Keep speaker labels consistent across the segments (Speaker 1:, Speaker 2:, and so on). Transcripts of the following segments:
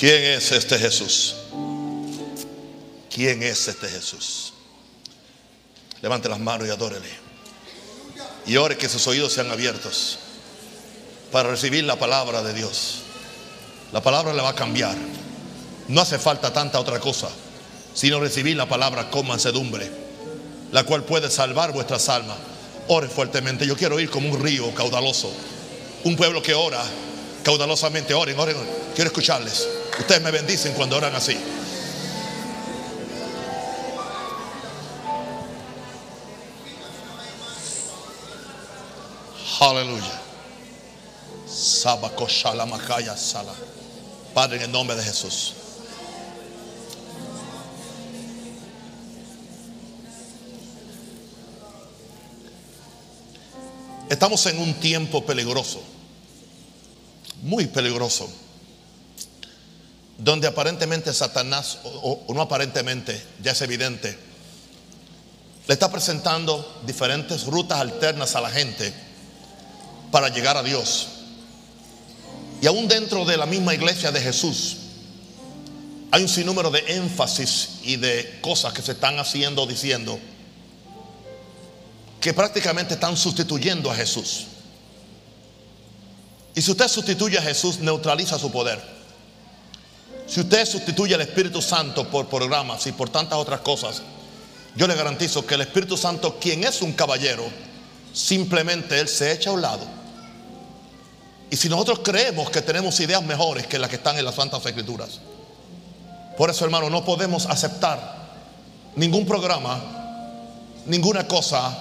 Speaker 1: ¿Quién es este Jesús? ¿Quién es este Jesús? Levante las manos y adórele. Y ore que sus oídos sean abiertos para recibir la palabra de Dios. La palabra le va a cambiar. No hace falta tanta otra cosa, sino recibir la palabra con mansedumbre, la cual puede salvar vuestras almas. Ore fuertemente. Yo quiero ir como un río caudaloso. Un pueblo que ora caudalosamente. Oren, oren. Quiero escucharles. Ustedes me bendicen cuando oran así. Aleluya. Sala. Padre, en el nombre de Jesús. Estamos en un tiempo peligroso, muy peligroso, donde aparentemente Satanás, o, no aparentemente, ya es evidente, le está presentando diferentes rutas alternas a la gente para llegar a Dios. Y aún dentro de la misma iglesia de Jesús, hay un sinnúmero de énfasis y de cosas que se están haciendo, diciendo, que prácticamente están sustituyendo a Jesús. Y si usted sustituye a Jesús, neutraliza su poder. Si usted sustituye al Espíritu Santo por programas y por tantas otras cosas, yo le garantizo que el Espíritu Santo, quien es un caballero, simplemente Él se echa a un lado y si nosotros creemos que tenemos ideas mejores que las que están en las Santas Escrituras, por eso hermano, no podemos aceptar ningún programa, ninguna cosa,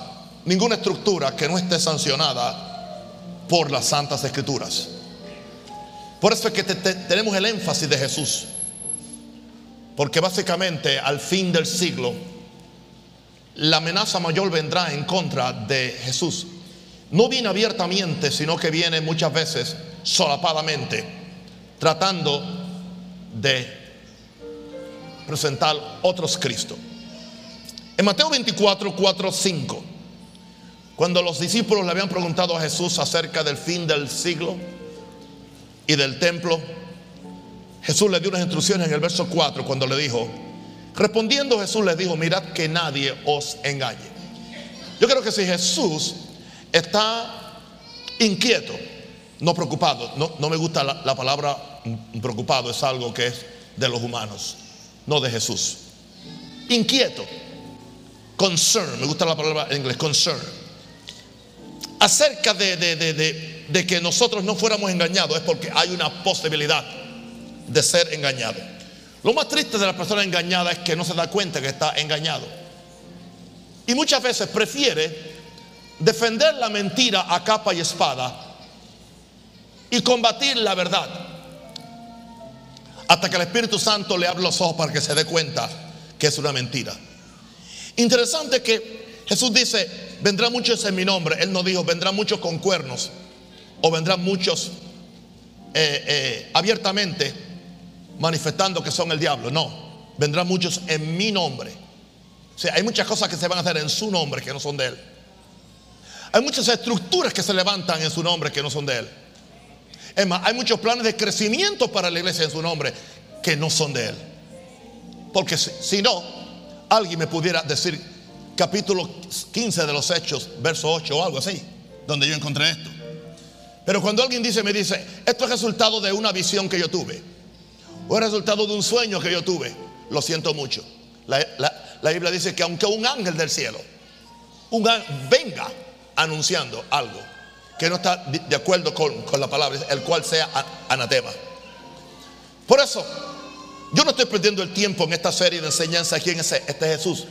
Speaker 1: ninguna estructura que no esté sancionada por las Santas Escrituras. Por eso es que tenemos el énfasis de Jesús. Porque básicamente al fin del siglo, la amenaza mayor vendrá en contra de Jesús no viene abiertamente, sino que viene muchas veces solapadamente, tratando de presentar otros Cristo. En Mateo 24, 4, 5, cuando los discípulos le habían preguntado a Jesús acerca del fin del siglo y del templo, Jesús le dio unas instrucciones en el verso 4 cuando le dijo, respondiendo Jesús les dijo, mirad que nadie os engañe. Yo creo que si Jesús está inquieto, no preocupado. No, me gusta la, palabra preocupado, es algo que es de los humanos, no de Jesús. Inquieto, concern, me gusta la palabra en inglés, concern. Acerca de que nosotros no fuéramos engañados es porque hay una posibilidad de ser engañado. Lo más triste de la persona engañada es que no se da cuenta que está engañado. Y muchas veces prefiere defender la mentira a capa y espada y combatir la verdad. Hasta que el Espíritu Santo le abre los ojos para que se dé cuenta que es una mentira. Interesante que Jesús dice, vendrán muchos en mi nombre. Él no dijo, vendrán muchos con cuernos o vendrán muchos eh, eh, abiertamente manifestando que son el diablo. No, vendrán muchos en mi nombre. O sea, hay muchas cosas que se van a hacer en su nombre que no son de él. Hay muchas estructuras que se levantan en su nombre que no son de Él. Es más, hay muchos planes de crecimiento para la iglesia en su nombre que no son de Él. Porque si, no, alguien me pudiera decir capítulo 15 de los Hechos, verso 8 o algo así, donde yo encontré esto. Pero cuando alguien dice, me dice, esto es resultado de una visión que yo tuve, o es resultado de un sueño que yo tuve, lo siento mucho. La, Biblia dice que aunque un ángel del cielo, venga anunciando algo que no está de acuerdo con, la palabra, el cual sea anatema. Por eso, yo no estoy perdiendo el tiempo en esta serie de enseñanza quién es este Jesús.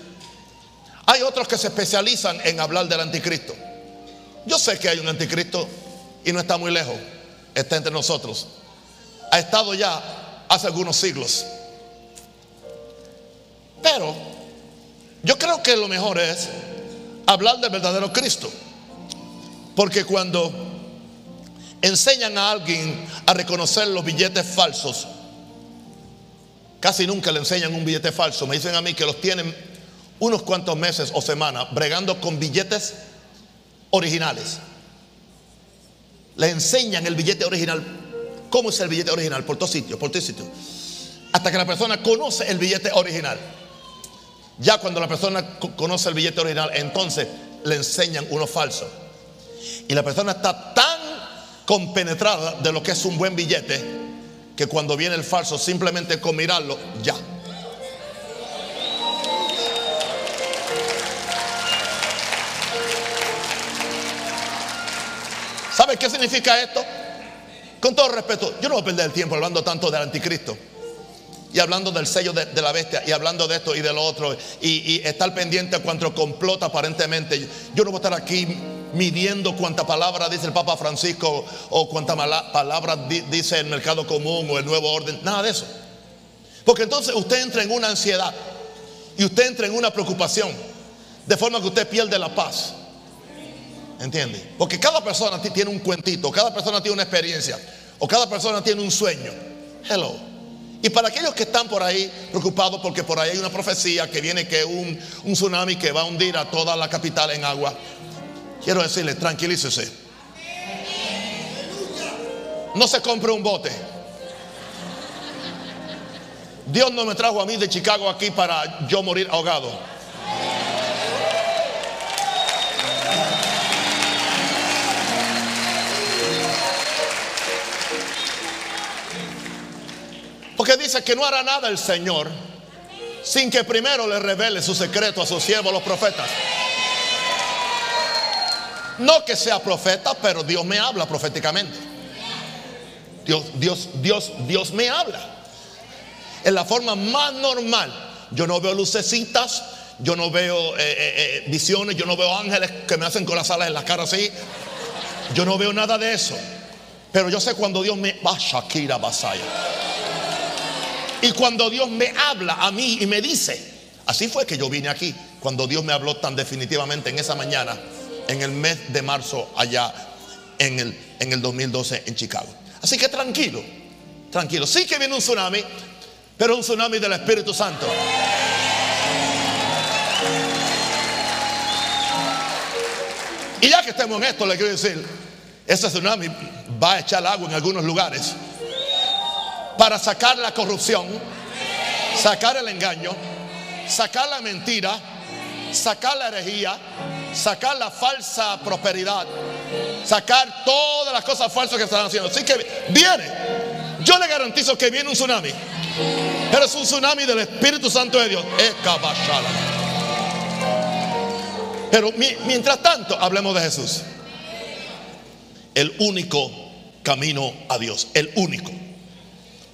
Speaker 1: Hay otros que se especializan en hablar del anticristo. Yo sé que hay un anticristo y no está muy lejos, está entre nosotros. Ha estado ya hace algunos siglos. Pero yo creo que lo mejor es hablar del verdadero Cristo. Porque cuando enseñan a alguien a reconocer los billetes falsos, casi nunca le enseñan un billete falso. Me dicen a mí que los tienen unos cuantos meses o semanas bregando con billetes originales. Le enseñan el billete original ¿Cómo es el billete original? Por todo sitio, por todo sitio. Hasta que la persona conoce el billete original. Ya cuando la persona conoce el billete original, entonces le enseñan uno falso. Y la persona está tan compenetrada de lo que es un buen billete que cuando viene el falso, simplemente con mirarlo, ya. ¿Sabe qué significa esto? Con todo respeto, yo no voy a perder el tiempo hablando tanto del anticristo y hablando del sello de, la bestia y hablando de esto y de lo otro y, estar pendiente cuanto complota aparentemente. Yo no voy a estar aquí midiendo cuánta palabra dice el Papa Francisco o cuánta palabra dice el mercado común o el nuevo orden, nada de eso. Porque entonces usted entra en una ansiedad y usted entra en una preocupación, de forma que usted pierde la paz. ¿Entiende? Porque cada persona tiene un cuentito, cada persona tiene una experiencia, o cada persona tiene un sueño. Hello. Y para aquellos que están por ahí preocupados porque por ahí hay una profecía que viene que un, un tsunami que va a hundir a toda la capital en agua, quiero decirle, tranquilícese. No se compre un bote. Dios no me trajo a mí de Chicago aquí para yo morir ahogado. Porque dice que no hará nada el Señor sin que primero le revele su secreto a sus siervos, los profetas. No que sea profeta, pero Dios me habla proféticamente. Dios, Dios, Dios, Dios me habla. En la forma más normal. Yo no veo lucecitas, yo no veo eh, eh, eh, visiones, yo no veo ángeles que me hacen con las alas en la cara así. Yo no veo nada de eso. Pero yo sé cuando Dios me va Shakira Basaya. Y cuando Dios me habla a mí y me dice, así fue que yo vine aquí, cuando Dios me habló tan definitivamente en esa mañana, en el mes de marzo allá en el, en el 2012 en Chicago. Así que tranquilo, tranquilo. Sí que viene un tsunami, pero un tsunami del Espíritu Santo. Y ya que estemos en esto, le quiero decir, ese tsunami va a echar agua en algunos lugares para sacar la corrupción, sacar el engaño, sacar la mentira, sacar la herejía, sacar la falsa prosperidad, sacar todas las cosas falsas que están haciendo. Así que viene, yo le garantizo que viene un tsunami, pero es un tsunami del Espíritu Santo de Dios. Pero mientras tanto, hablemos de Jesús. El único camino a Dios, el único.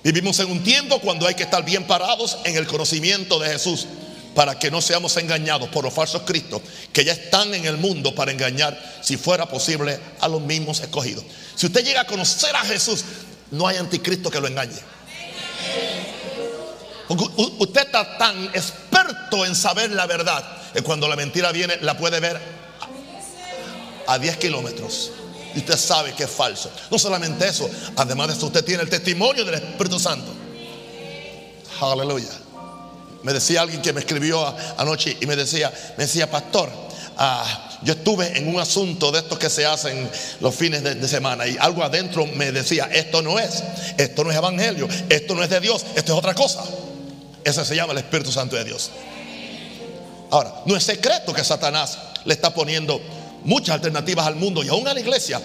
Speaker 1: Vivimos en un tiempo cuando hay que estar bien parados en el conocimiento de Jesús para que no seamos engañados por los falsos cristos que ya están en el mundo para engañar, si fuera posible, a los mismos escogidos. Si usted llega a conocer a Jesús, no hay anticristo que lo engañe. usted está tan experto en saber la verdad que cuando la mentira viene la puede ver a 10 kilómetros. Y usted sabe que es falso. No solamente eso, además de eso, usted tiene el testimonio del Espíritu Santo. Aleluya. Me decía alguien que me escribió anoche y me decía, me decía, pastor, ah, yo estuve en un asunto de estos que se hacen los fines de, de, semana y algo adentro me decía, esto no es, esto no es evangelio, esto no es de Dios, esto es otra cosa. Ese se llama el Espíritu Santo de Dios. Ahora, no es secreto que Satanás le está poniendo muchas alternativas al mundo y aún a la iglesia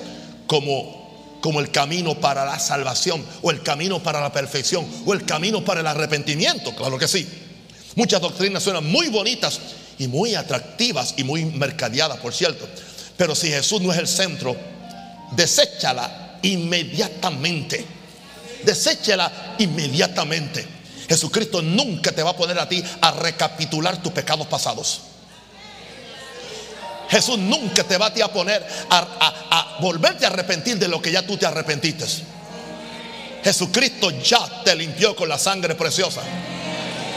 Speaker 1: como, como el camino para la salvación o el camino para la perfección o el camino para el arrepentimiento, claro que sí. Muchas doctrinas suenan muy bonitas y muy atractivas y muy mercadeadas, por cierto. Pero si Jesús no es el centro, deséchala inmediatamente. Deséchala inmediatamente. Jesucristo nunca te va a poner a ti a recapitular tus pecados pasados. Jesús nunca te va a, a poner a, volverte a arrepentir de lo que ya tú te arrepentiste. Jesucristo ya te limpió con la sangre preciosa.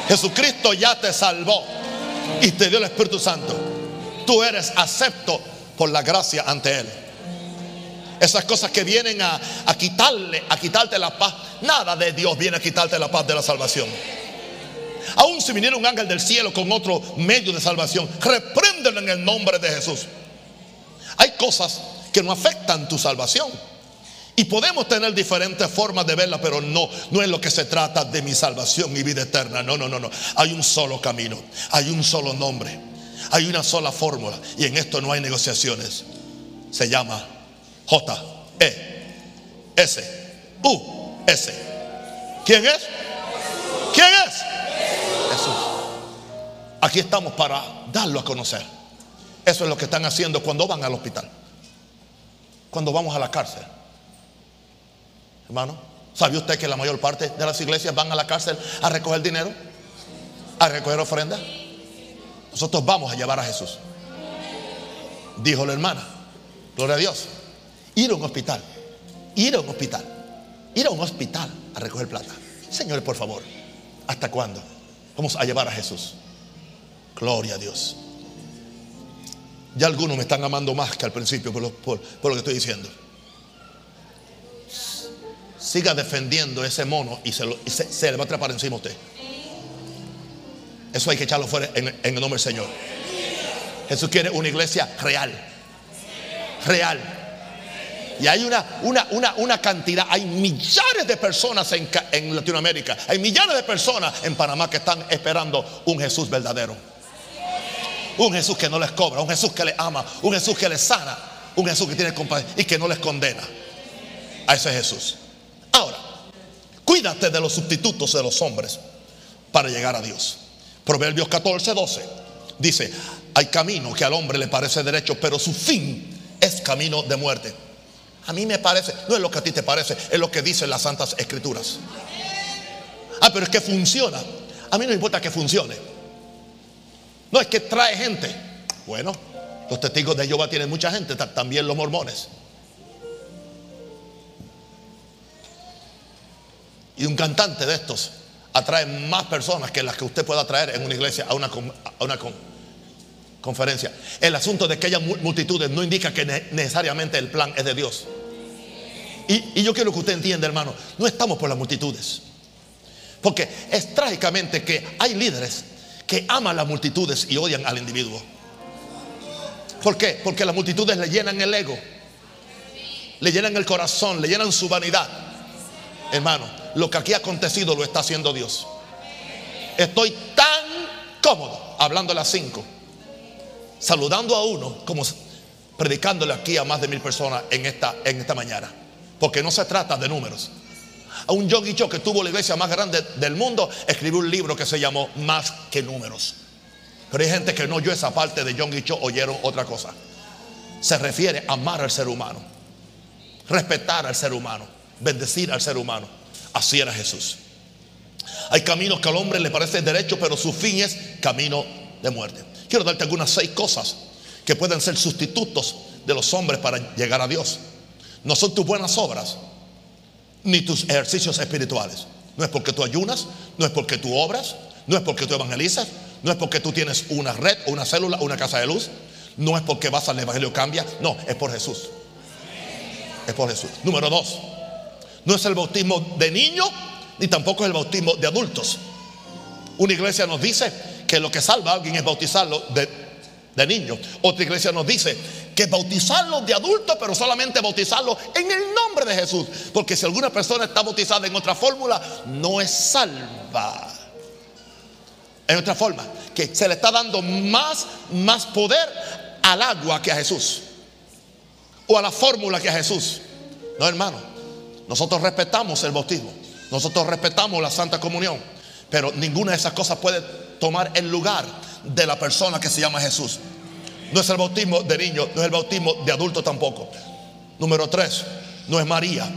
Speaker 1: Jesucristo ya te salvó y te dio el Espíritu Santo. Tú eres acepto por la gracia ante Él. Esas cosas que vienen a, a quitarle, a quitarte la paz. Nada de Dios viene a quitarte la paz de la salvación. Aún si viniera un ángel del cielo con otro medio de salvación, repréndelo en el nombre de Jesús. Hay cosas que no afectan tu salvación. Y podemos tener diferentes formas de verla, pero no, no es lo que se trata de mi salvación, mi vida eterna. No, no, no, no. Hay un solo camino, hay un solo nombre, hay una sola fórmula. Y en esto no hay negociaciones. Se llama J, E, S, U, S. ¿Quién es? Aquí estamos para darlo a conocer. Eso es lo que están haciendo cuando van al hospital. Cuando vamos a la cárcel. Hermano, ¿sabe usted que la mayor parte de las iglesias van a la cárcel a recoger dinero? A recoger ofrenda. Nosotros vamos a llevar a Jesús. Dijo la hermana, gloria a Dios. Ir a un hospital, ir a un hospital, ir a un hospital a recoger plata. Señores, por favor, ¿hasta cuándo? Vamos a llevar a Jesús. Gloria a Dios. Ya algunos me están amando más que al principio por lo, que estoy diciendo siga defendiendo ese mono y se, le va a trepar encima a usted. Eso hay que echarlo fuera en, el nombre del Señor. Jesús quiere una iglesia real. Real. Y hay una, una, una, una cantidad, hay millares de personas en Latinoamérica, hay millares de personas en Panamá que están esperando un Jesús verdadero. Un Jesús que no les cobra, un Jesús que les ama, un Jesús que les sana, un Jesús que tiene compasión y que no les condena. A ese Jesús. Ahora, cuídate de los sustitutos de los hombres para llegar a Dios. Proverbios 14, 12 dice, hay camino que al hombre le parece derecho, pero su fin es camino de muerte. A mí me parece, no es lo que a ti te parece, es lo que dicen las santas escrituras. Ah, pero es que funciona. A mí no importa que funcione. No es que trae gente. Bueno, los testigos de Jehová tienen mucha gente, también los mormones. Y un cantante de estos atrae más personas que las que usted pueda traer en una iglesia a una, a una conferencia. El asunto de que haya multitudes no indica que necesariamente el plan es de Dios. Y, y yo quiero que usted entienda, hermano, no estamos por las multitudes. Porque es trágicamente que hay líderes que aman las multitudes y odian al individuo. ¿Por qué? Porque las multitudes le llenan el ego, le llenan el corazón, le llenan su vanidad. Hermano, lo que aquí ha acontecido lo está haciendo Dios. Estoy tan cómodo hablando a las cinco, saludando a uno, como predicándole aquí a más de mil personas en esta, en esta mañana. Porque no se trata de números. A un Yogi Cho que tuvo la iglesia más grande del mundo, escribió un libro que se llamó Más que números. Pero hay gente que no oyó esa parte de John Cho, oyeron otra cosa. Se refiere a amar al ser humano, respetar al ser humano, bendecir al ser humano. Así era Jesús. Hay caminos que al hombre le parece derecho, pero su fin es camino de muerte. Quiero darte algunas seis cosas que pueden ser sustitutos de los hombres para llegar a Dios. No son tus buenas obras, ni tus ejercicios espirituales. No es porque tú ayunas, no es porque tú obras, no es porque tú evangelizas, no es porque tú tienes una red, una célula, una casa de luz, no es porque vas al Evangelio cambia, no, es por Jesús. Es por Jesús. Número dos, no es el bautismo de niños, ni tampoco es el bautismo de adultos. Una iglesia nos dice que lo que salva a alguien es bautizarlo de, de. Otra iglesia nos dice que bautizarlo de adulto, pero solamente bautizarlo en el nombre de Jesús. Porque si alguna persona está bautizada en otra fórmula, no es salva. En otra forma, que se le está dando más, más poder al agua que a Jesús. O a la fórmula que a Jesús. No, hermano. Nosotros respetamos el bautismo, nosotros respetamos la Santa Comunión, pero ninguna de esas cosas puede tomar el lugar de la persona que se llama Jesús. No es el bautismo de niño, no es el bautismo de adulto tampoco. Número tres, no es María,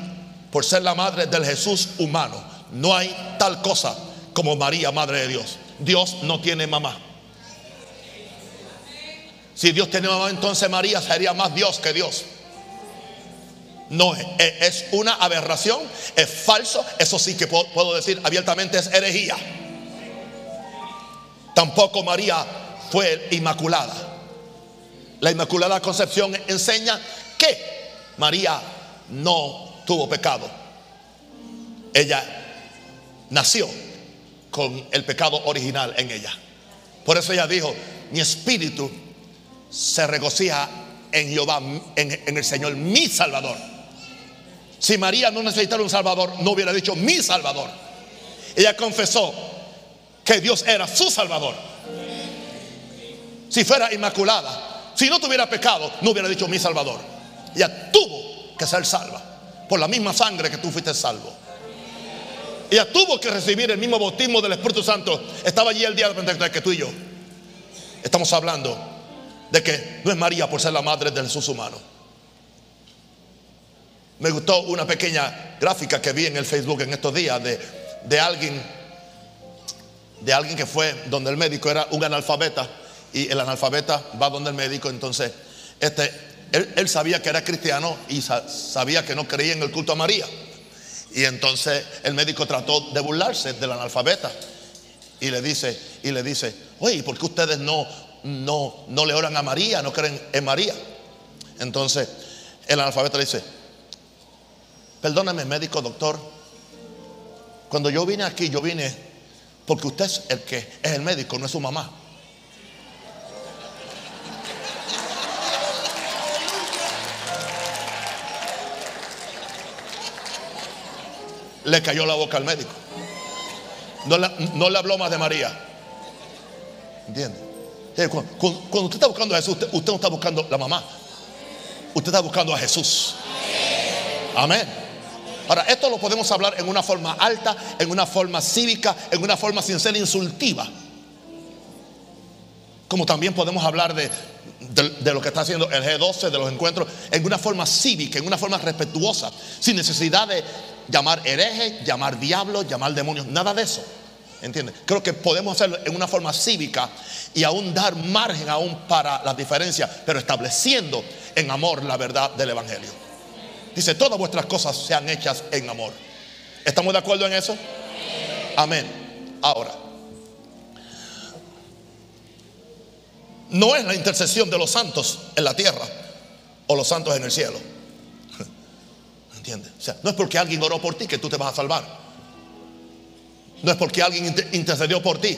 Speaker 1: por ser la madre del Jesús humano. No hay tal cosa como María, madre de Dios. Dios no tiene mamá. Si Dios tiene mamá, entonces María sería más Dios que Dios. No, es una aberración, es falso, eso sí que puedo decir abiertamente es herejía. Tampoco María fue inmaculada. La Inmaculada Concepción enseña que María no tuvo pecado. Ella nació con el pecado original en ella. Por eso ella dijo, mi espíritu se regocija en Jehová, en, en el Señor, mi Salvador Si María no necesitara un Salvador, no hubiera dicho mi Salvador. Ella confesó que Dios era su Salvador. Si fuera inmaculada, si no tuviera pecado, no hubiera dicho mi Salvador. Ella tuvo que ser salva por la misma sangre que tú fuiste salvo. Ella tuvo que recibir el mismo bautismo del Espíritu Santo. Estaba allí el día de Pentecostés que tú y yo. Estamos hablando de que no es María por ser la madre del Jesús humano. Me gustó una pequeña gráfica que vi en el Facebook en estos días de, de alguien de alguien que fue donde el médico era un analfabeta y el analfabeta va donde el médico, entonces este, él, sabía que era cristiano y sabía que no creía en el culto a María. Y entonces el médico trató de burlarse del analfabeta y le dice, y le dice, oye, ¿por qué ustedes no, no, no le oran a María, no creen en María? Entonces el analfabeta le dice, perdóname médico, doctor, cuando yo vine aquí, yo vine porque usted es el que es el médico, no es su mamá. Le cayó la boca al médico. No le, habló más de María. ¿Entiende? Cuando, usted está buscando a Jesús, usted, usted no está buscando la mamá. Usted está buscando a Jesús. Amén. Ahora, esto lo podemos hablar en una forma alta, en una forma cívica, en una forma sin ser insultiva. Como también podemos hablar de, lo que está haciendo el G12, de los encuentros, en una forma cívica, en una forma respetuosa, sin necesidad de llamar hereje, llamar diablo, llamar demonios, nada de eso. ¿Entiendes? Creo que podemos hacerlo en una forma cívica y aún dar margen aún para las diferencias, pero estableciendo en amor la verdad del Evangelio. Dice, todas vuestras cosas sean hechas en amor. ¿Estamos de acuerdo en eso? Amén. Ahora, no es la intercesión de los santos en la tierra o los santos en el cielo. ¿Entiendes? O sea, no es porque alguien oró por ti que tú te vas a salvar. No es porque alguien intercedió por ti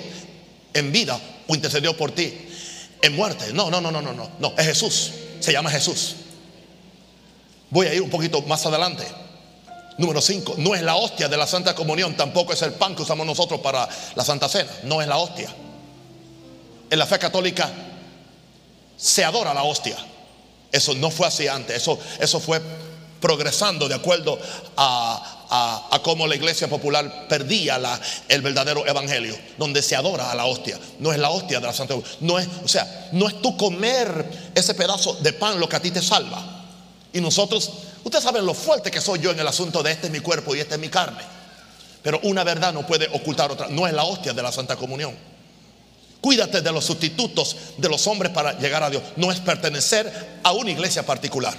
Speaker 1: en vida o intercedió por ti en muerte. No, no, no, no, no, no. No, es Jesús. Se llama Jesús. Voy a ir un poquito más adelante. Número 5, no es la hostia de la Santa Comunión, tampoco es el pan que usamos nosotros para la Santa Cena, no es la hostia. En la fe católica se adora la hostia. Eso no fue así antes, eso, eso fue progresando de acuerdo a, a, cómo la iglesia popular perdía la, el verdadero evangelio, donde se adora a la hostia. No es la hostia de la Santa Comunión, no es, o sea, no es tú comer ese pedazo de pan lo que a ti te salva. Y nosotros, ustedes saben lo fuerte que soy yo en el asunto de este es mi cuerpo y este es mi carne. Pero una verdad no puede ocultar otra. No es la hostia de la Santa Comunión. Cuídate de los sustitutos de los hombres para llegar a Dios. No es pertenecer a una iglesia particular.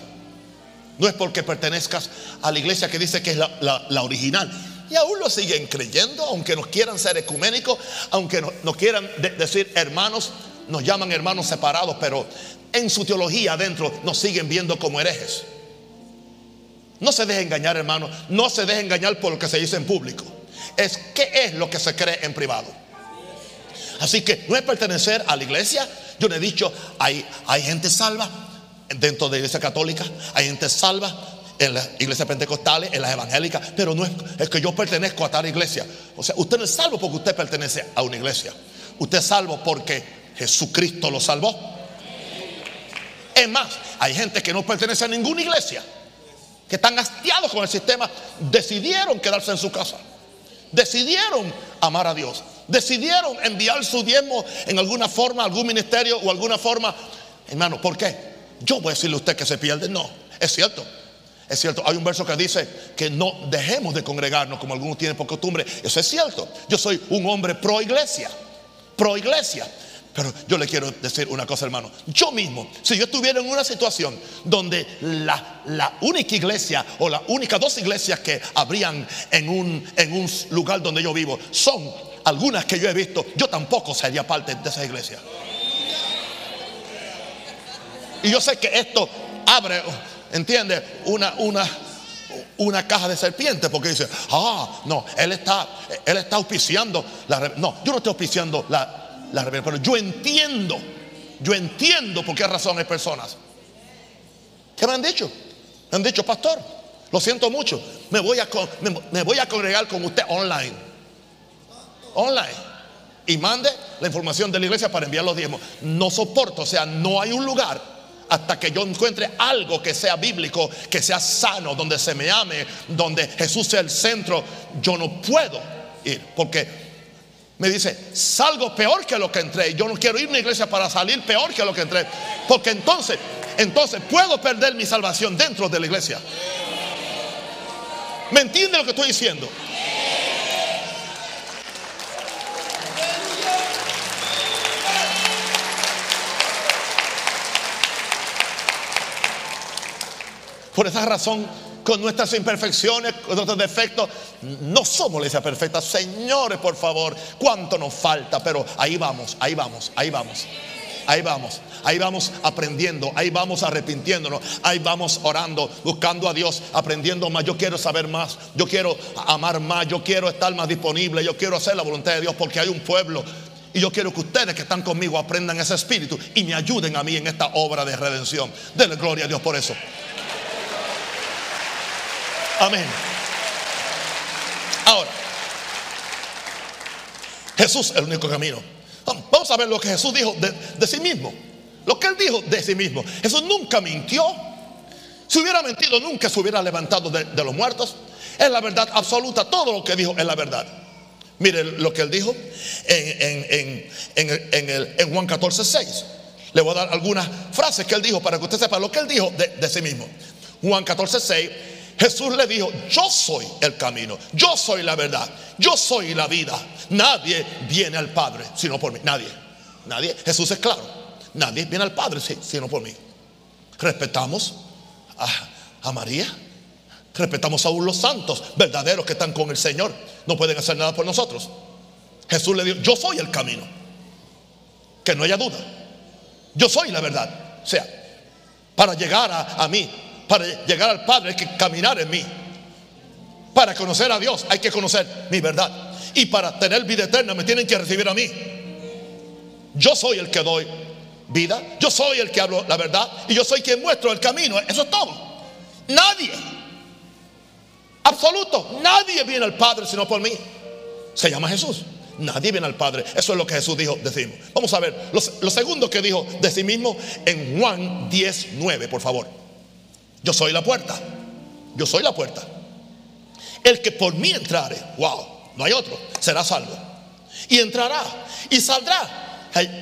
Speaker 1: No es porque pertenezcas a la iglesia que dice que es la, original. Y aún lo siguen creyendo, aunque nos quieran ser ecuménicos, aunque nos, quieran decir hermanos, nos llaman hermanos separados, pero en su teología adentro nos siguen viendo como herejes. No se deje engañar, hermano. No se deje engañar por lo que se dice en público. Es qué es lo que se cree en privado. Así que no es pertenecer a la iglesia. Yo le he dicho, hay, hay gente salva dentro de la iglesia católica, hay gente salva en las iglesias pentecostales, en las evangélicas, pero no es, es que yo pertenezco a tal iglesia. O sea, usted no es salvo porque usted pertenece a una iglesia. Usted es salvo porque Jesucristo lo salvó. Es más, hay gente que no pertenece a ninguna iglesia, que están hastiados con el sistema, decidieron quedarse en su casa, decidieron amar a Dios, decidieron enviar su diezmo en alguna forma, algún ministerio o alguna forma. Hermano, ¿por qué? Yo voy a decirle a usted que se pierde. No, es cierto. Es cierto, hay un verso que dice que no dejemos de congregarnos como algunos tienen por costumbre. Eso es cierto. Yo soy un hombre pro iglesia. Pro iglesia. Pero yo le quiero decir una cosa, hermano. Yo mismo, si yo estuviera en una situación donde la, única iglesia o las únicas dos iglesias que habrían en un, en un lugar donde yo vivo son algunas que yo he visto, yo tampoco sería parte de esa iglesia. Y yo sé que esto abre, ¿entiende? Una, una, una caja de serpiente porque dice, ah, no, él está, él está auspiciando la... No, yo no estoy auspiciando la, pero yo entiendo, yo entiendo por qué razón hay personas que me han dicho, me han dicho, pastor, Lo siento mucho. Me voy a, me voy a congregar con usted online. Online. Y mande la información de la iglesia para enviar los diezmos. No soporto, o sea, no hay un lugar hasta que yo encuentre algo que sea bíblico, que sea sano, donde se me ame, donde Jesús sea el centro. Yo no puedo ir porque me dice, salgo peor que lo que entré. Yo no quiero ir a una iglesia para salir peor que lo que entré. Porque entonces, entonces puedo perder mi salvación dentro de la iglesia. ¿Me entiende lo que estoy diciendo? Por esa razón, con nuestras imperfecciones, con nuestros defectos, no somos la iglesia perfecta. Señores, por favor, cuánto nos falta, pero ahí vamos, ahí vamos, ahí vamos. Ahí vamos, ahí vamos aprendiendo, ahí vamos arrepintiéndonos, ahí vamos orando, buscando a Dios, aprendiendo más. Yo quiero saber más, yo quiero amar más, yo quiero estar más disponible, yo quiero hacer la voluntad de Dios porque hay un pueblo y yo quiero que ustedes que están conmigo aprendan ese espíritu y me ayuden a mí en esta obra de redención. Denle gloria a Dios por eso. Amén. Ahora, Jesús es el único camino. Vamos a ver lo que Jesús dijo de, sí mismo. Lo que él dijo de sí mismo. Jesús nunca mintió. Si hubiera mentido, nunca se hubiera levantado de, los muertos. Es la verdad absoluta. Todo lo que dijo es la verdad. Mire lo que él dijo en, en, Juan 14, 6. Le voy a dar algunas frases que él dijo para que usted sepa lo que él dijo de, de sí mismo. Juan 14, 6 Jesús le dijo, yo soy el camino, yo soy la verdad, yo soy la vida. Nadie viene al Padre sino por mí. Nadie, nadie. Jesús es claro. Nadie viene al Padre sino por mí. Respetamos a, María. Respetamos a los santos verdaderos que están con el Señor. No pueden hacer nada por nosotros. Jesús le dijo, yo soy el camino. Que no haya duda. Yo soy la verdad. O sea, para llegar a, a mí para llegar al Padre hay que caminar en mí. Para conocer a Dios hay que conocer mi verdad. Y para tener vida eterna me tienen que recibir a mí. Yo soy el que doy vida. Yo soy el que hablo la verdad. Y yo soy quien muestro el camino. Eso es todo. Nadie. Absoluto. Nadie viene al Padre sino por mí. Se llama Jesús. Nadie viene al Padre. Eso es lo que Jesús dijo decimos. Vamos a ver lo, segundo que dijo de sí mismo en Juan 10, 9, por favor. Yo soy la puerta. Yo soy la puerta. El que por mí entrare, wow, no hay otro, será salvo. Y entrará y saldrá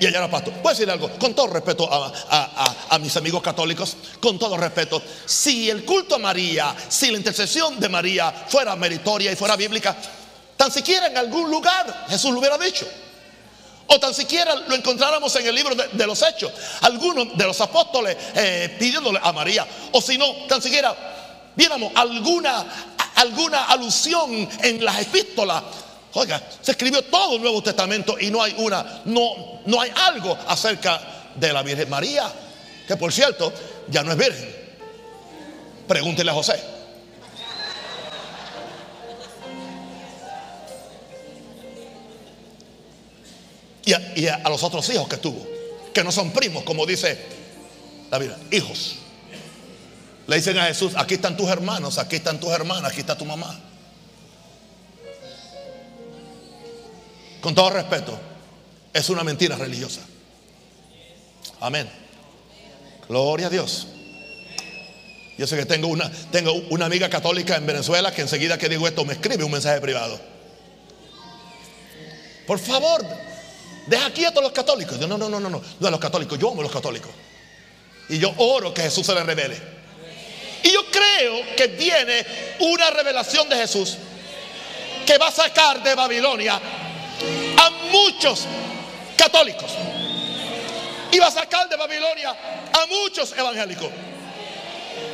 Speaker 1: y hallará pasto. Puedo decir algo, con todo respeto a, mis amigos católicos, con todo respeto, si el culto a María, si la intercesión de María fuera meritoria y fuera bíblica, tan siquiera en algún lugar Jesús lo hubiera dicho. O tan siquiera lo encontráramos en el libro de, los Hechos. Algunos de los apóstoles eh, pidiéndole a María. O si no, tan siquiera viéramos alguna, alguna alusión en las epístolas. Oiga, se escribió todo el Nuevo Testamento y no hay una, no, no hay algo acerca de la Virgen María. Que por cierto, ya no es virgen. Pregúntele a José. Y a, los otros hijos que tuvo, que no son primos, como dice la Biblia, hijos. Le dicen a Jesús, aquí están tus hermanos, aquí están tus hermanas, aquí está tu mamá. Con todo respeto, es una mentira religiosa. Amén. Gloria a Dios. Yo sé que tengo una, tengo una amiga católica en Venezuela que enseguida que digo esto me escribe un mensaje privado. Por favor, Deja quietos a los católicos. Yo, no, no, no, no, no. No a los católicos. Yo amo a los católicos. Y yo oro que Jesús se les revele. Y yo creo que viene una revelación de Jesús que va a sacar de Babilonia a muchos católicos. Y va a sacar de Babilonia a muchos evangélicos.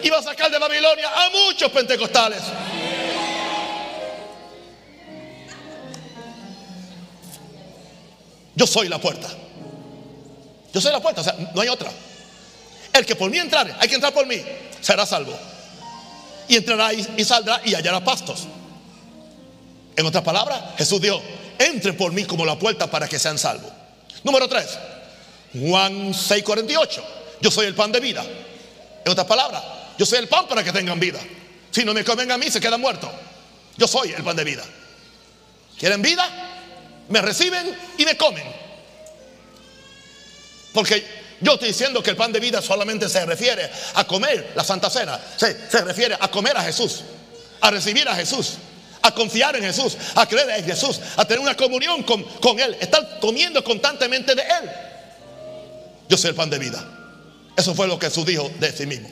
Speaker 1: Y va a sacar de Babilonia a muchos pentecostales. Yo soy la puerta. Yo soy la puerta, o sea, no hay otra. El que por mí entrare, hay que entrar por mí, será salvo. Y entrará y, saldrá y hallará pastos. En otras palabras, Jesús dijo, entren por mí como la puerta para que sean salvos. Número 3, Juan 6:48. Yo soy el pan de vida. En otras palabras, yo soy el pan para que tengan vida. Si no me comen a mí, se quedan muertos. Yo soy el pan de vida. ¿Quieren vida? Me reciben y me comen. Porque yo estoy diciendo que el pan de vida solamente se refiere a comer la Santa Cena. Se, se refiere a comer a Jesús, a recibir a Jesús, a confiar en Jesús, a creer en Jesús, a tener una comunión con, con Él, estar comiendo constantemente de Él. Yo soy el pan de vida. Eso fue lo que Jesús dijo de sí mismo.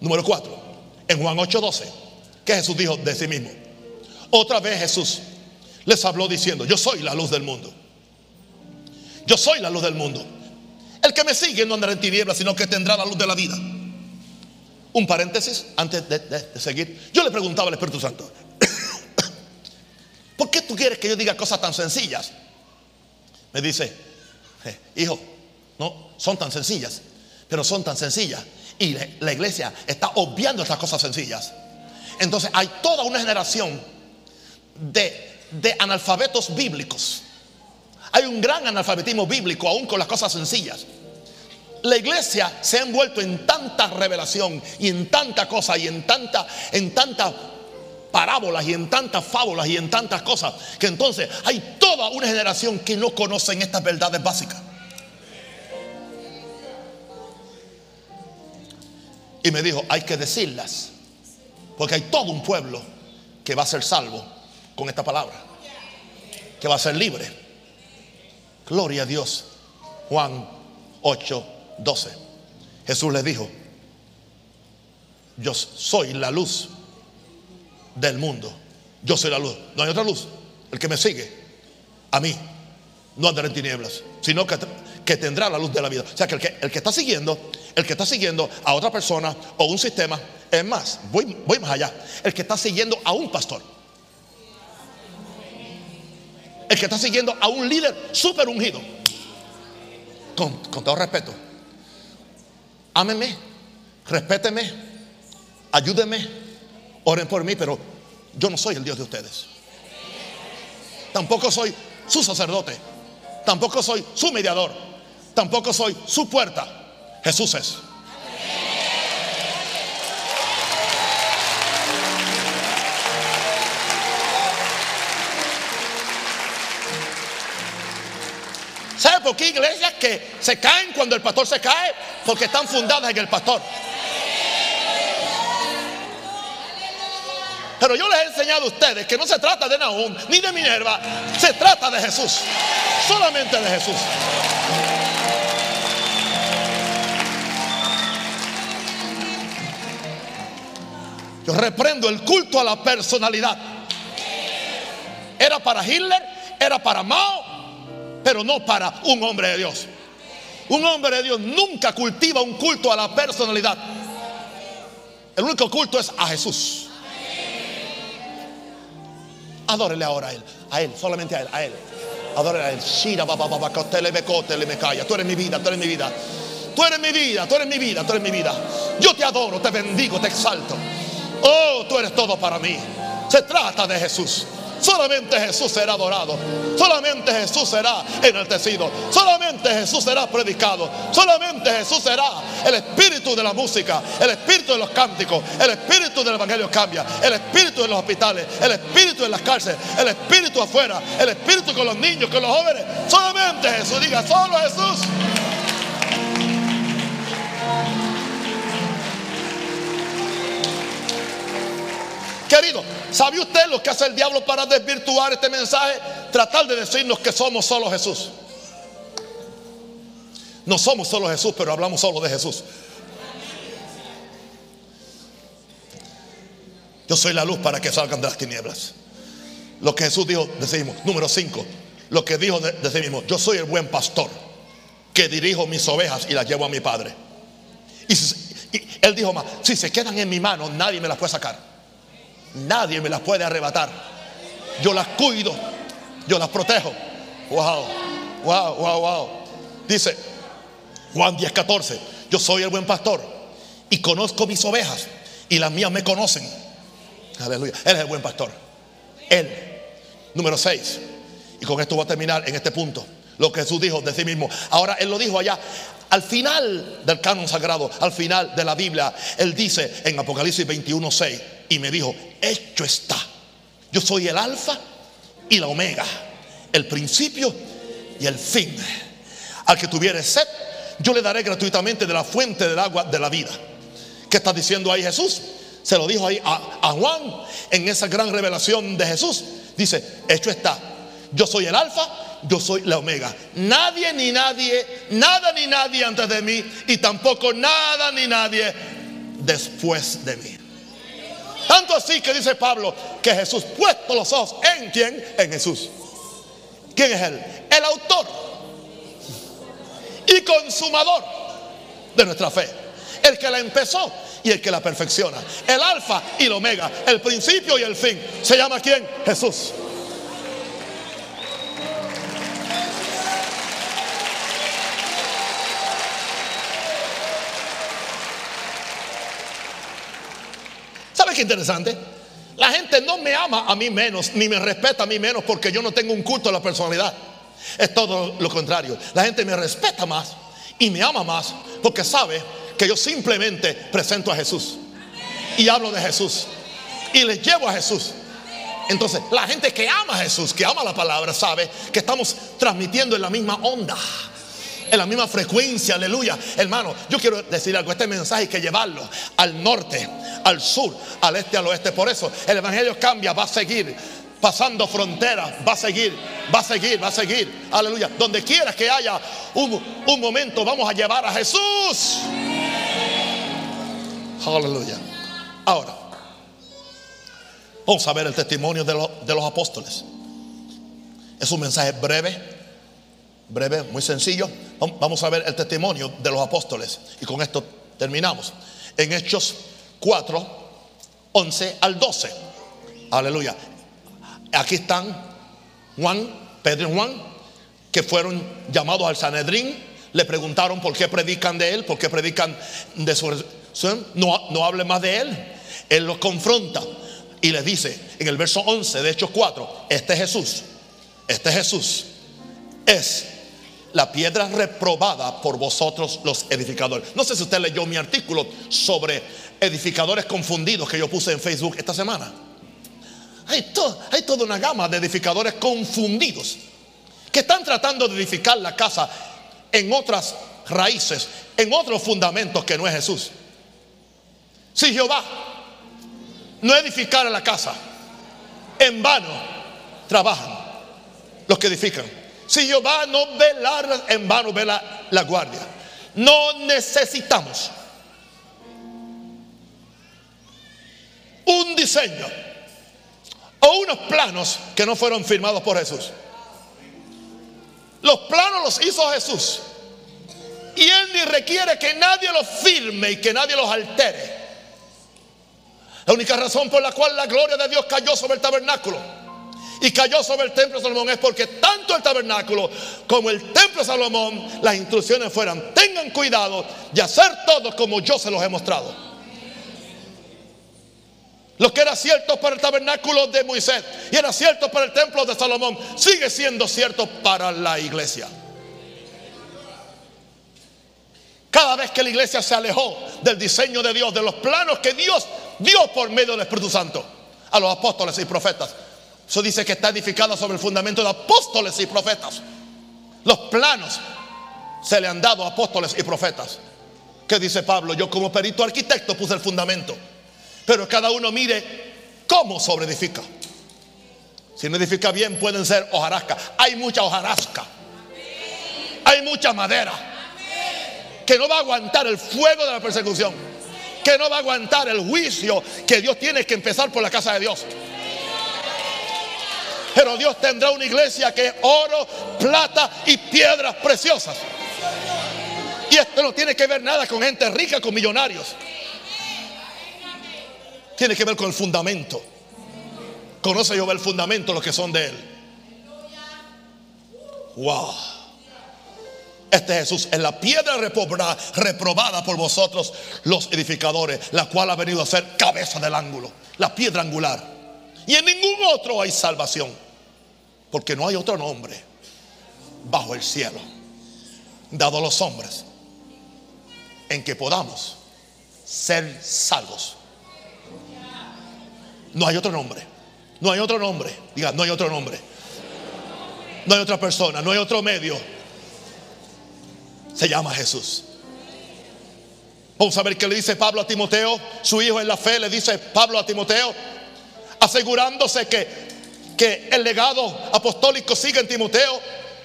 Speaker 1: Número 4. En Juan 8:12. ¿Qué Jesús dijo de sí mismo? Otra vez Jesús les habló diciendo, yo soy la luz del mundo. Yo soy la luz del mundo. El que me sigue no andará en tinieblas, sino que tendrá la luz de la vida. Un paréntesis antes de, seguir. Yo le preguntaba al Espíritu Santo, ¿por qué tú quieres que yo diga cosas tan sencillas? Me dice, hijo, no, son tan sencillas, pero son tan sencillas. Y la iglesia está obviando estas cosas sencillas. Entonces hay toda una generación de, de analfabetos bíblicos. Hay un gran analfabetismo bíblico aún con las cosas sencillas. La iglesia se ha envuelto en tanta revelación y en tanta cosa y en tanta, en tantas parábolas y en tantas fábulas y en tantas cosas que entonces hay toda una generación que no conocen estas verdades básicas. Y me dijo, hay que decirlas, porque hay todo un pueblo que va a ser salvo con esta palabra, que va a ser libre. Gloria a Dios. Juan 8, 12. Jesús le dijo, yo soy la luz del mundo. Yo soy la luz. No hay otra luz. El que me sigue, a mí, no andará en tinieblas, sino que, que tendrá la luz de la vida. O sea que el, que el que está siguiendo, el que está siguiendo a otra persona o un sistema, es más, voy, voy más allá. El que está siguiendo a un pastor. El que está siguiendo a un líder súper ungido. Con, todo respeto. Ámeme, respéteme, ayúdeme, oren por mí, pero yo no soy el Dios de ustedes. Tampoco soy su sacerdote. Tampoco soy su mediador. Tampoco soy su puerta. Jesús es. ¿Sabe por qué iglesias que se caen cuando el pastor se cae? Porque están fundadas en el pastor. Pero yo les he enseñado a ustedes que no se trata de Nahum ni de Minerva, se trata de Jesús. Solamente de Jesús. Yo reprendo el culto a la personalidad. Era para Hitler, era para Mao, pero no para un hombre de Dios. Un hombre de Dios nunca cultiva un culto a la personalidad. El único culto es a Jesús. Adórele ahora a Él, a Él, solamente a Él, a Él. Adórele a Él. Tú eres mi vida, tú eres mi vida. Tú eres mi vida, tú eres mi vida, tú eres mi vida. Yo te adoro, te bendigo, te exalto. Oh, tú eres todo para mí. Se trata de Jesús. Solamente Jesús será adorado. Solamente Jesús será enaltecido. Solamente Jesús será predicado. Solamente Jesús será el espíritu de la música, el espíritu de los cánticos, el espíritu del evangelio cambia, el espíritu de los hospitales, el espíritu de las cárceles, el espíritu afuera, el espíritu con los niños, con los jóvenes. Solamente Jesús diga, solo Jesús. Querido, ¿sabe usted lo que hace el diablo para desvirtuar este mensaje? Tratar de decirnos que somos solo Jesús. No somos solo Jesús, pero hablamos solo de Jesús. Yo soy la luz para que salgan de las tinieblas. Lo que Jesús dijo, decimos, número 5. Lo que dijo de, de sí mismo, yo soy el buen pastor que dirijo mis ovejas y las llevo a mi padre. Y, y él dijo más, si se quedan en mi mano, nadie me las puede sacar. Nadie me las puede arrebatar. Yo las cuido, yo las protejo. Wow, wow, wow, wow. Dice Juan 10, 14. Yo soy el buen pastor y conozco mis ovejas y las mías me conocen. Aleluya. Él es el buen pastor. Él. Número 6. Y con esto voy a terminar en este punto. lo que Jesús dijo de sí mismo. Ahora Él lo dijo allá. Al final del canon sagrado, al final de la Biblia, Él dice en Apocalipsis 21, 6, y me dijo, hecho está. Yo soy el alfa y la omega, el principio y el fin. Al que tuviere sed, yo le daré gratuitamente de la fuente del agua de la vida. ¿Qué está diciendo ahí Jesús? Se lo dijo ahí a, a Juan en esa gran revelación de Jesús. Dice, hecho está. Yo soy el alfa yo soy la omega. Nadie ni nadie, nada ni nadie antes de mí y tampoco nada ni nadie después de mí. Tanto así que dice Pablo que Jesús puesto los ojos en quién? En Jesús. ¿Quién es él? El autor y consumador de nuestra fe. El que la empezó y el que la perfecciona. El alfa y el omega. El principio y el fin. ¿Se llama quién? Jesús. Qué interesante? La gente no me ama a mí menos, ni me respeta a mí menos porque yo no tengo un culto a la personalidad. Es todo lo contrario. La gente me respeta más y me ama más porque sabe que yo simplemente presento a Jesús y hablo de Jesús y les llevo a Jesús. Entonces, la gente que ama a Jesús, que ama la palabra, sabe que estamos transmitiendo en la misma onda en la misma frecuencia, aleluya. Hermano, yo quiero decir algo, este mensaje hay que llevarlo al norte, al sur, al este, al oeste. Por eso el Evangelio cambia, va a seguir pasando fronteras, va a seguir, va a seguir, va a seguir. Aleluya. Donde quiera que haya un, un momento, vamos a llevar a Jesús. Aleluya. Ahora, vamos a ver el testimonio de, de los apóstoles. Es un mensaje breve breve, muy sencillo. Vamos a ver el testimonio de los apóstoles y con esto terminamos. En Hechos 4, 11 al 12. Aleluya. Aquí están Juan, Pedro y Juan, que fueron llamados al Sanedrín. Le preguntaron por qué predican de él, por qué predican de su. No, no hable más de él. Él los confronta y les dice en el verso 11 de Hechos 4, este Jesús, este Jesús es la piedra reprobada por vosotros los edificadores. No sé si usted leyó mi artículo sobre edificadores confundidos que yo puse en Facebook esta semana. Hay, hay toda una gama de edificadores confundidos que están tratando de edificar la casa en otras raíces, en otros fundamentos que no es Jesús. Si Jehová no edificara la casa, en vano trabajan los que edifican. Si Jehová no velar, en vano vela la guardia. No necesitamos un diseño o unos planos que no fueron firmados por Jesús. Los planos los hizo Jesús. Y Él ni requiere que nadie los firme y que nadie los altere. La única razón por la cual la gloria de Dios cayó sobre el tabernáculo y cayó sobre el templo de Salomón es porque tanto el tabernáculo como el templo de Salomón, las instrucciones fueran, tengan cuidado de hacer todo como yo se los he mostrado. Lo que era cierto para el tabernáculo de Moisés y era cierto para el templo de Salomón, sigue siendo cierto para la iglesia. Cada vez que la iglesia se alejó del diseño de Dios, de los planos que Dios dio por medio del Espíritu Santo a los apóstoles y profetas, eso dice que está edificada sobre el fundamento de apóstoles y profetas. Los planos se le han dado a apóstoles y profetas. ¿Qué dice Pablo? Yo como perito arquitecto puse el fundamento. Pero cada uno mire cómo sobre edifica. Si no edifica bien pueden ser hojarasca. Hay mucha hojarasca. Hay mucha madera. Que no va a aguantar el fuego de la persecución. Que no va a aguantar el juicio que Dios tiene que empezar por la casa de Dios. Pero Dios tendrá una iglesia que es oro, plata y piedras preciosas. Y esto no tiene que ver nada con gente rica, con millonarios. Tiene que ver con el fundamento. Conoce yo el fundamento, los que son de él. Wow. Este Jesús es la piedra reprobada por vosotros los edificadores, la cual ha venido a ser cabeza del ángulo, la piedra angular. Y en ningún otro hay salvación porque no hay otro nombre bajo el cielo, dado a los hombres, en que podamos ser salvos. No hay otro nombre. No hay otro nombre. Diga, no hay otro nombre. No hay otra persona. No hay otro medio. Se llama Jesús. Vamos a ver qué le dice Pablo a Timoteo. Su hijo en la fe le dice Pablo a Timoteo. Asegurándose que, que el legado apostólico sigue en Timoteo.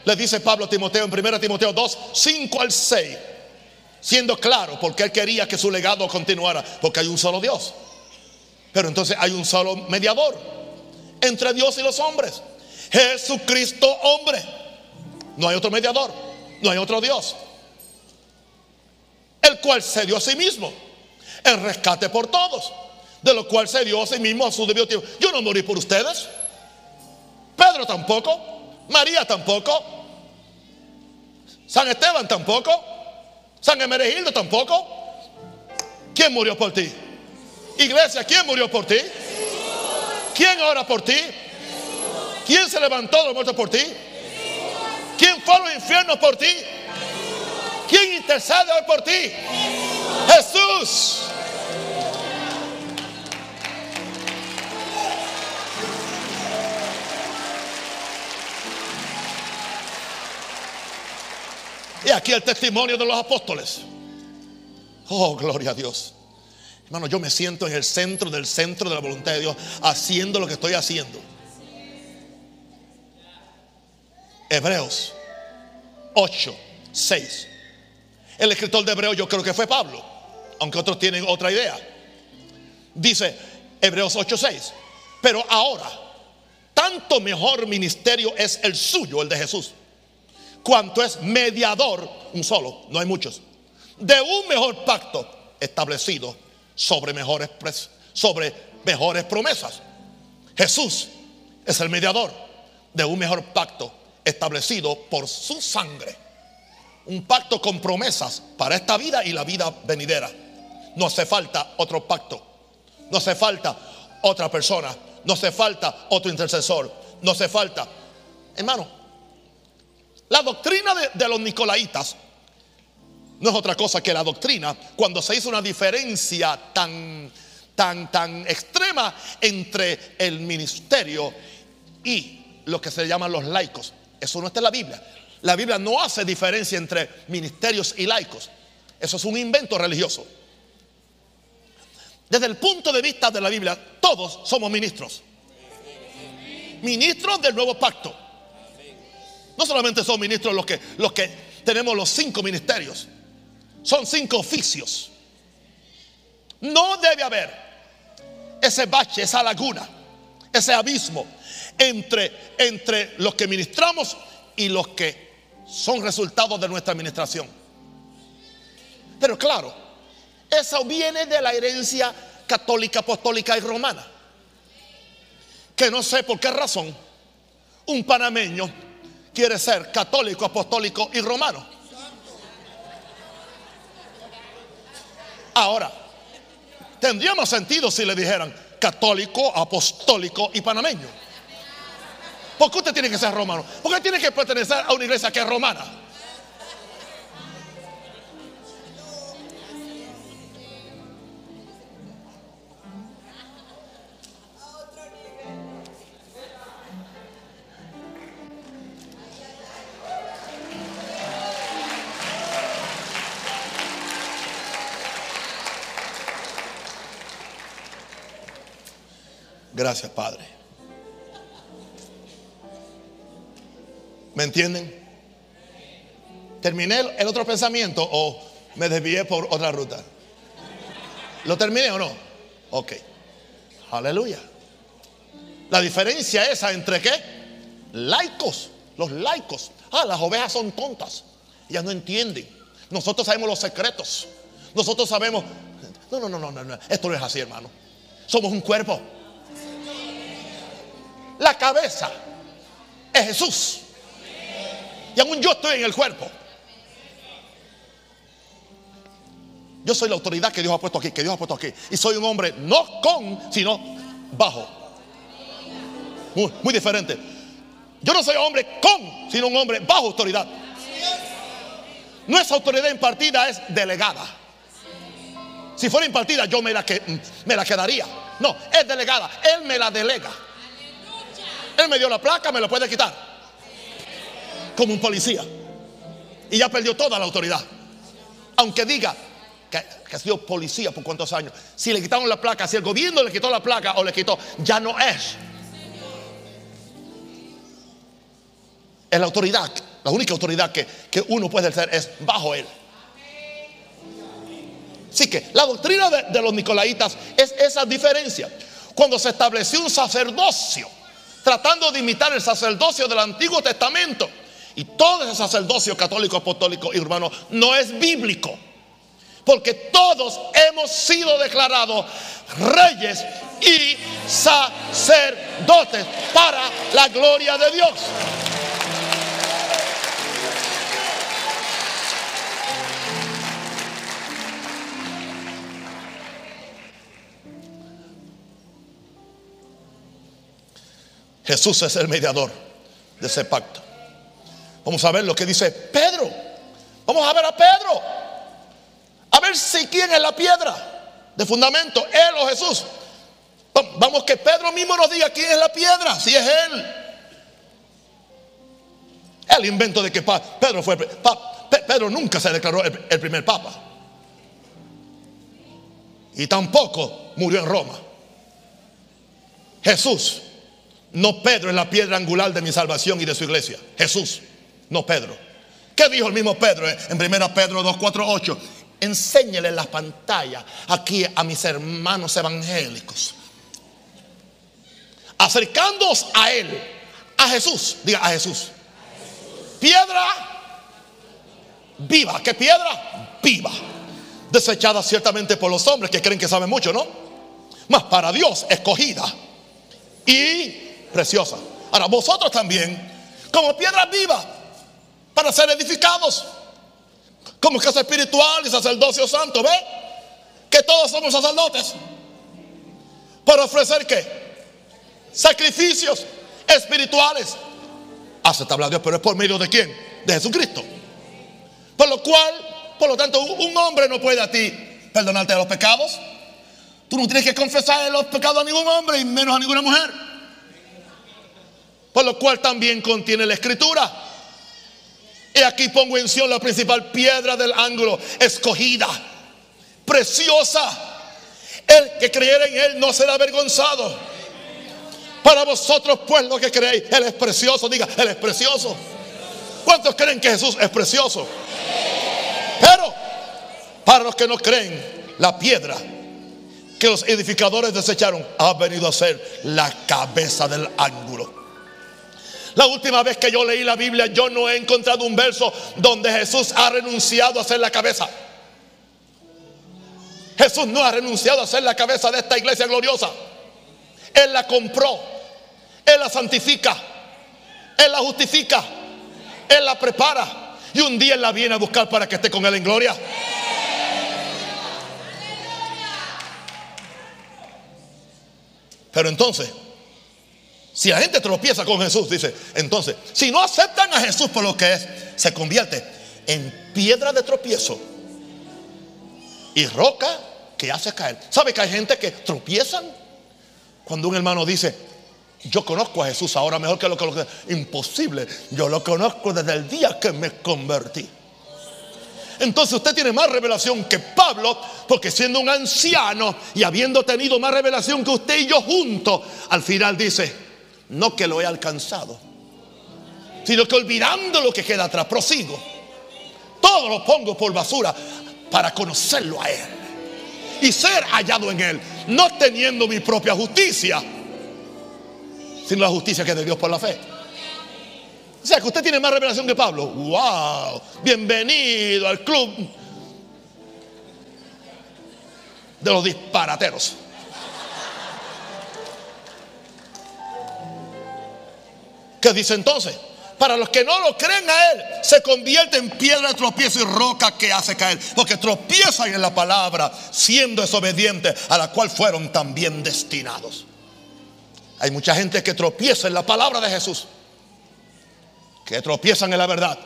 Speaker 1: Le dice Pablo a Timoteo en 1 Timoteo 2, 5 al 6 siendo claro, porque él quería que su legado continuara, porque hay un solo Dios. Pero entonces hay un solo mediador entre Dios y los hombres. Jesucristo hombre. No hay otro mediador, no hay otro Dios. El cual se dio a sí mismo. El rescate por todos. De lo cual se dio a sí mismo a su debido tiempo. Yo no morí por ustedes. Pedro tampoco. María tampoco. San Esteban tampoco. San Emeregildo tampoco. ¿Quién murió por ti? Iglesia, ¿quién murió por ti? ¿Quién ora por ti? ¿Quién se levantó de los muertos por ti? ¿Quién fue a los infiernos por ti? ¿Quién intercede hoy por ti? Jesús. Y aquí el testimonio de los apóstoles. Oh, gloria a Dios. Hermano, yo me siento en el centro del centro de la voluntad de Dios, haciendo lo que estoy haciendo. Hebreos 8, 6. El escritor de Hebreos yo creo que fue Pablo, aunque otros tienen otra idea. Dice Hebreos 8, 6. Pero ahora, tanto mejor ministerio es el suyo, el de Jesús cuanto es mediador, un solo, no hay muchos, de un mejor pacto establecido sobre mejores, sobre mejores promesas. Jesús es el mediador de un mejor pacto establecido por su sangre. Un pacto con promesas para esta vida y la vida venidera. No hace falta otro pacto. No hace falta otra persona. No hace falta otro intercesor. No hace falta. Hermano, la doctrina de, los nicolaitas no es otra cosa que la doctrina cuando se hizo una diferencia tan, tan, tan extrema entre el ministerio y lo que se llaman los laicos. Eso no está en la Biblia. La Biblia no hace diferencia entre ministerios y laicos. Eso es un invento religioso. Desde el punto de vista de la Biblia, todos somos ministros. Ministros del nuevo pacto. No solamente son ministros los que, los que tenemos los cinco ministerios, son cinco oficios. No debe haber ese bache, esa laguna, ese abismo entre, entre los que ministramos y los que son resultados de nuestra administración. Pero claro, eso viene de la herencia católica, apostólica y romana. Que no sé por qué razón un panameño quiere ser católico, apostólico y romano. Ahora, tendría más sentido si le dijeran católico, apostólico y panameño. ¿Por qué usted tiene que ser romano? ¿Por qué tiene que pertenecer a una iglesia que es romana? Gracias, Padre. ¿Me entienden? ¿Terminé el otro pensamiento o me desvié por otra ruta? ¿Lo terminé o no? Ok. Aleluya. La diferencia esa entre qué? Laicos. Los laicos. Ah, las ovejas son tontas. Ellas no entienden. Nosotros sabemos los secretos. Nosotros sabemos. No, no, no, no, no. Esto no es así, hermano. Somos un cuerpo. La cabeza es Jesús. Y aún yo estoy en el cuerpo. Yo soy la autoridad que Dios ha puesto aquí, que Dios ha puesto aquí. Y soy un hombre no con, sino bajo. Muy, diferente. Yo no soy hombre con, sino un hombre bajo autoridad. Nuestra autoridad impartida es delegada. Si fuera impartida, yo me la, me la quedaría. No, es delegada. Él me la delega. Él me dio la placa, me la puede quitar. Como un policía. Y ya perdió toda la autoridad. Aunque diga que, ha sido policía por cuántos años. Si le quitaron la placa, si el gobierno le quitó la placa o le quitó, ya no es. Es la autoridad. La única autoridad que, que uno puede ser es bajo él. Así que la doctrina de, de, los nicolaitas es esa diferencia. Cuando se estableció un sacerdocio, tratando de imitar el sacerdocio del Antiguo Testamento, y todo ese sacerdocio católico, apostólico y urbano no es bíblico. Porque todos hemos sido declarados reyes y sacerdotes para la gloria de Dios. Jesús es el mediador de ese pacto. Vamos a ver lo que dice Pedro. Vamos a ver a Pedro. A ver si quién es la piedra de fundamento, él o Jesús. Vamos que Pedro mismo nos diga quién es la piedra, si es él. El invento de que Pedro fue Pedro nunca se declaró el, el primer papa. Y tampoco murió en Roma. Jesús no Pedro es la piedra angular de mi salvación y de su iglesia. Jesús, no Pedro. ¿Qué dijo el mismo Pedro en 1 Pedro 2, 4, 8? Enséñele la pantalla aquí a mis hermanos evangélicos. Acercándoos a Él, a Jesús, diga a Jesús. Piedra viva. ¿Qué piedra? Viva. Desechada ciertamente por los hombres que creen que saben mucho, ¿no? Más para Dios, escogida. Y preciosa. Ahora, vosotros también, como piedras vivas, para ser edificados, como casa espiritual y sacerdocio santo, ¿ve? Que todos somos sacerdotes. Para ofrecer qué? Sacrificios espirituales. Aceptable a Dios, pero es por medio de quién? De Jesucristo. Por lo cual, por lo tanto, un hombre no puede a ti perdonarte de los pecados. Tú no tienes que confesar los pecados a ningún hombre y menos a ninguna mujer por lo cual también contiene la escritura. Y aquí pongo en Sion la principal piedra del ángulo, escogida, preciosa. El que creyera en él no será avergonzado. Para vosotros, pues, lo que creéis, él es precioso. Diga, él es precioso. ¿Cuántos creen que Jesús es precioso? Pero, para los que no creen, la piedra que los edificadores desecharon ha venido a ser la cabeza del ángulo. La última vez que yo leí la Biblia, yo no he encontrado un verso donde Jesús ha renunciado a ser la cabeza. Jesús no ha renunciado a ser la cabeza de esta iglesia gloriosa. Él la compró, Él la santifica, Él la justifica, Él la prepara y un día Él la viene a buscar para que esté con Él en gloria. Pero entonces, si la gente tropieza con Jesús, dice, entonces, si no aceptan a Jesús por lo que es, se convierte en piedra de tropiezo y roca que hace caer. ¿Sabe que hay gente que tropiezan? Cuando un hermano dice, yo conozco a Jesús ahora mejor que lo que lo imposible, yo lo conozco desde el día que me convertí. Entonces usted tiene más revelación que Pablo, porque siendo un anciano y habiendo tenido más revelación que usted y yo juntos, al final dice, no que lo he alcanzado, sino que olvidando lo que queda atrás, prosigo. Todo lo pongo por basura para conocerlo a Él y ser hallado en Él, no teniendo mi propia justicia, sino la justicia que es de Dios por la fe. O sea que usted tiene más revelación que Pablo. ¡Wow! Bienvenido al club de los disparateros. ¿Qué dice entonces? Para los que no lo creen a Él, se convierte en piedra de tropiezo y roca que hace caer. Porque tropiezan en la palabra, siendo desobedientes, a la cual fueron también destinados. Hay mucha gente que tropieza en la palabra de Jesús. que tropiezan en la verdad.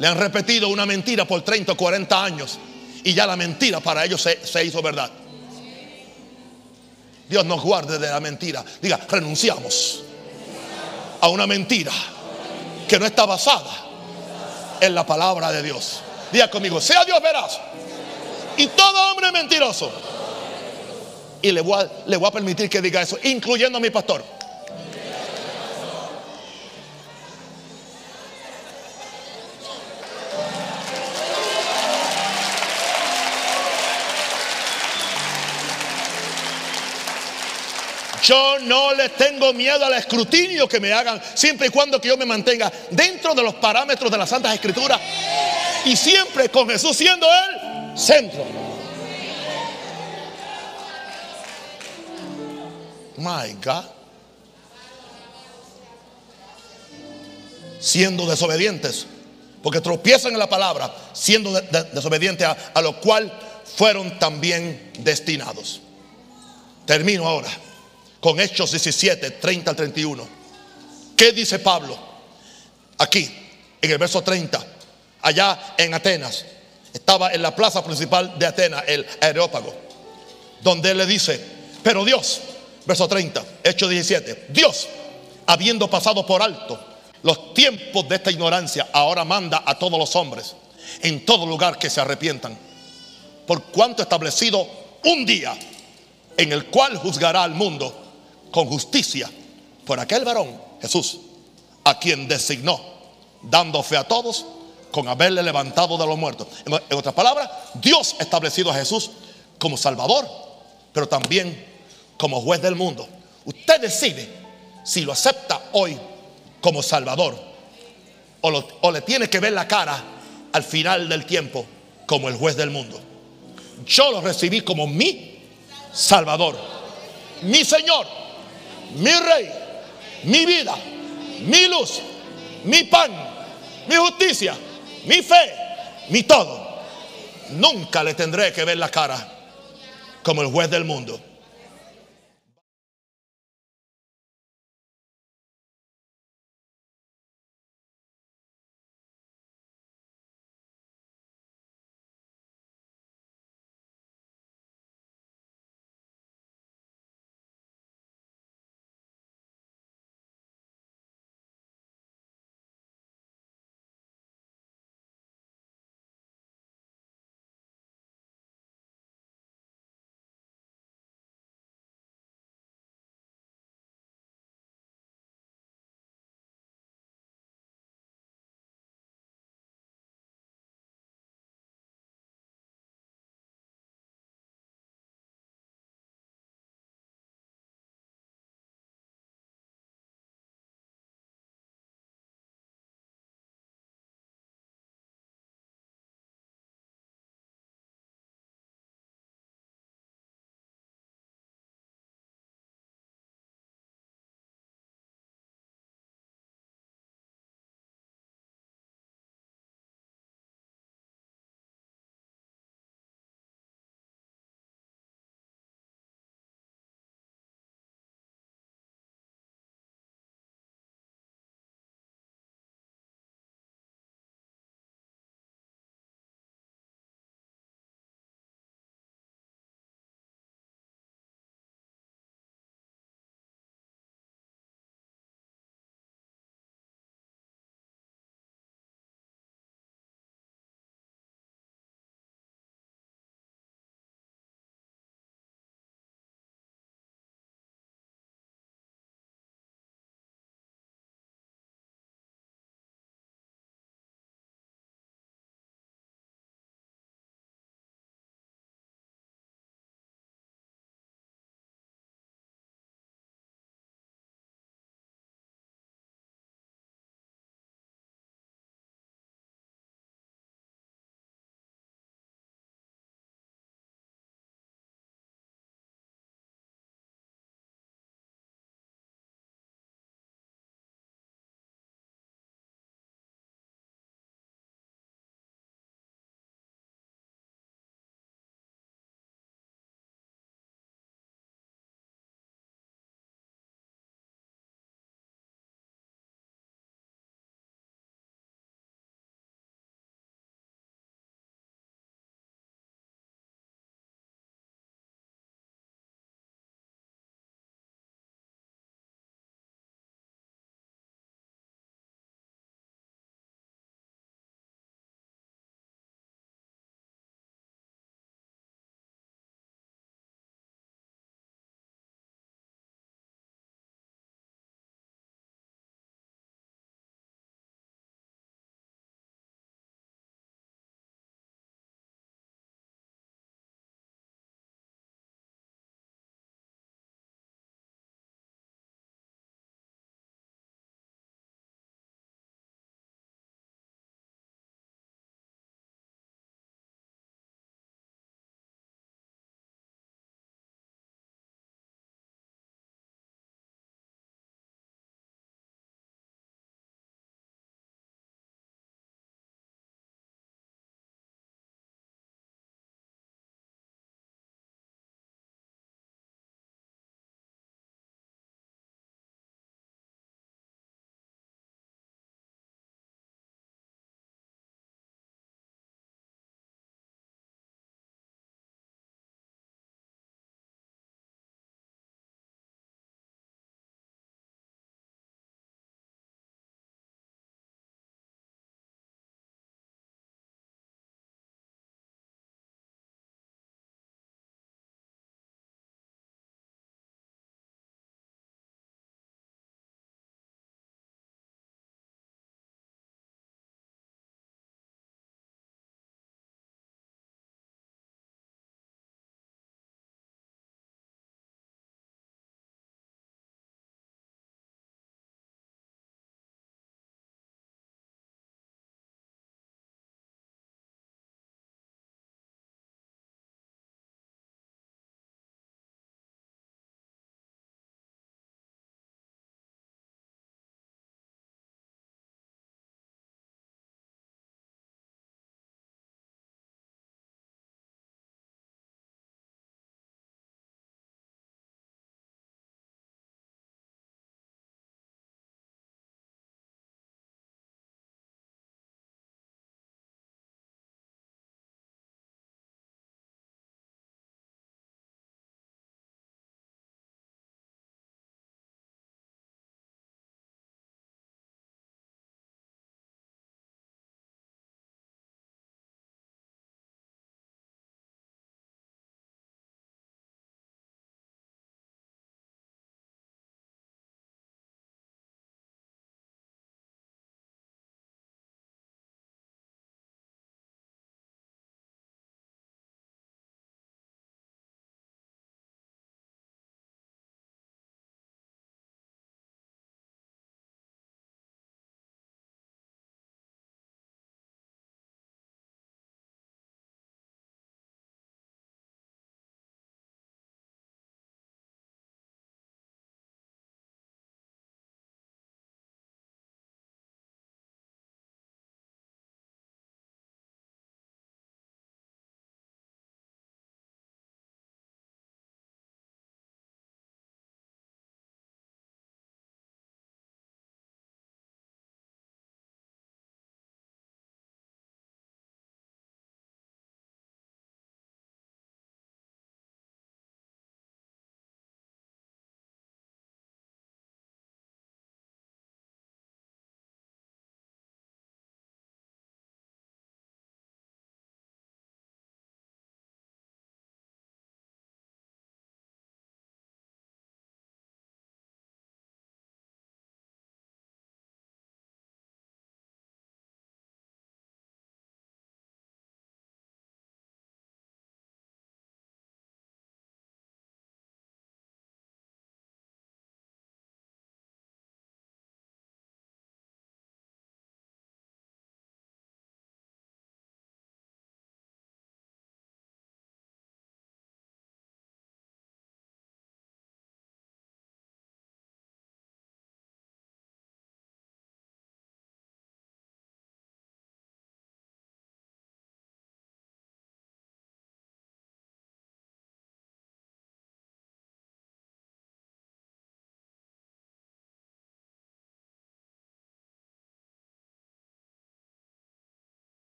Speaker 1: Le han repetido una mentira por 30 o 40 años y ya la mentira para ellos se, se hizo verdad. Dios nos guarde de la mentira. Diga, renunciamos a una mentira que no está basada en la palabra de Dios. Diga conmigo, sea Dios veraz y todo hombre mentiroso. Y le voy, a, le voy a permitir que diga eso, incluyendo a mi pastor. Yo no le tengo miedo al escrutinio que me hagan, siempre y cuando que yo me mantenga dentro de los parámetros de las Santas Escrituras y siempre con Jesús siendo el centro. My God. Siendo desobedientes, porque tropiezan en la palabra, siendo de, desobedientes a, a lo cual fueron también destinados. Termino ahora con Hechos 17, 30 al 31. ¿Qué dice Pablo? Aquí, en el verso 30, allá en Atenas, estaba en la plaza principal de Atenas, el Areópago, donde él le dice, pero Dios, verso 30, Hechos 17, Dios, habiendo pasado por alto los tiempos de esta ignorancia, ahora manda a todos los hombres en todo lugar que se arrepientan, por cuanto establecido un día en el cual juzgará al mundo con justicia por aquel varón, Jesús, a quien designó, dando fe a todos con haberle levantado de los muertos. En, otras palabras, Dios ha establecido a Jesús como Salvador, pero también como juez del mundo. Usted decide si lo acepta hoy como Salvador o, lo, o le tiene que ver la cara al final del tiempo como el juez del mundo. Yo lo recibí como mi Salvador, mi Señor mi rey, mi vida, mi luz, mi pan, mi justicia, mi fe, mi todo. Nunca le tendré que ver la cara como el juez del mundo.